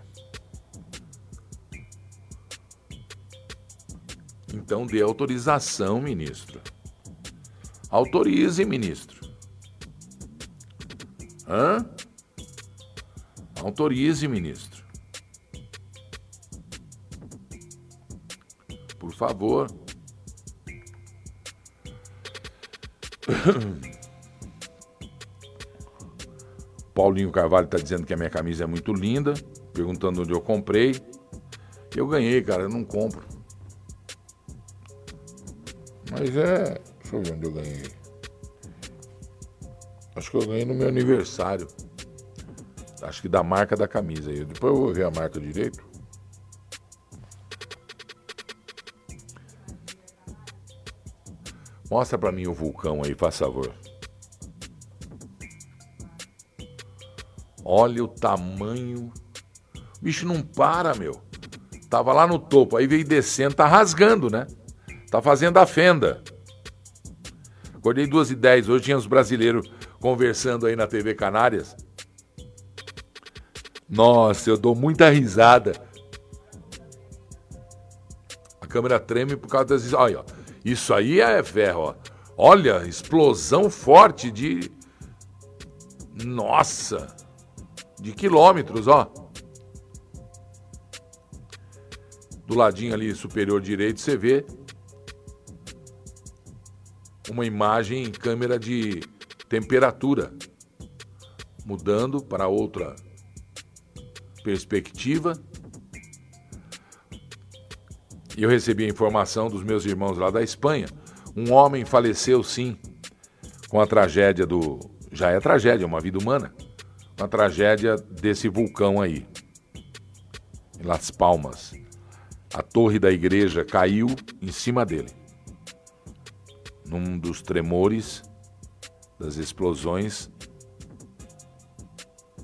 Então dê autorização, ministro. Autorize, ministro. Hã? Autorize, ministro. Por favor. Paulinho Carvalho está dizendo que a minha camisa é muito linda, perguntando onde eu comprei. Eu ganhei, cara, eu não compro. Mas é. Deixa eu ver onde eu ganhei. Acho que eu ganhei no meu aniversário. Acho que da marca da camisa aí. Depois eu vou ver a marca direito. Mostra para mim o vulcão aí, faz favor. Olha o tamanho. O bicho não para, meu. Tava lá no topo, aí veio descendo, tá rasgando, né? Tá fazendo a fenda. Acordei duas e dez, hoje tinha os brasileiros conversando aí na TV Canárias. Nossa, eu dou muita risada. A câmera treme por causa das... Olha, isso aí é ferro, ó. Olha, explosão forte de... Nossa! De quilômetros, ó. Do ladinho ali superior direito você vê uma imagem em câmera de temperatura, mudando para outra perspectiva. E eu recebi a informação dos meus irmãos lá da Espanha. Um homem faleceu sim com a tragédia do. Já é tragédia, é uma vida humana na tragédia desse vulcão aí, em Las Palmas. A torre da igreja caiu em cima dele. Num dos tremores das explosões,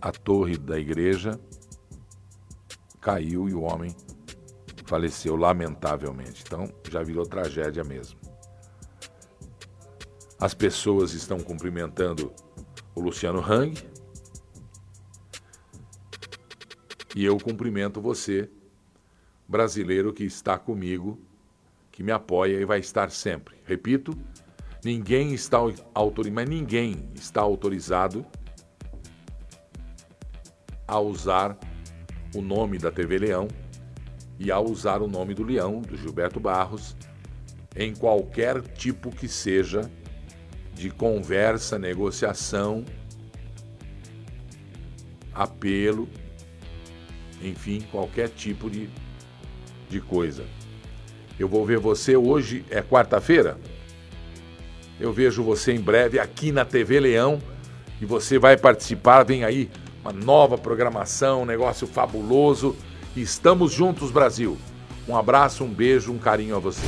a torre da igreja caiu e o homem faleceu lamentavelmente. Então já virou tragédia mesmo. As pessoas estão cumprimentando o Luciano Hang. E eu cumprimento você, brasileiro que está comigo, que me apoia e vai estar sempre. Repito, ninguém está autorizado, mas ninguém está autorizado a usar o nome da TV Leão e a usar o nome do Leão, do Gilberto Barros, em qualquer tipo que seja de conversa, negociação, apelo, enfim, qualquer tipo de, de coisa. Eu vou ver você hoje, é quarta-feira? Eu vejo você em breve aqui na TV Leão e você vai participar. Vem aí uma nova programação, um negócio fabuloso. Estamos juntos, Brasil. Um abraço, um beijo, um carinho a você.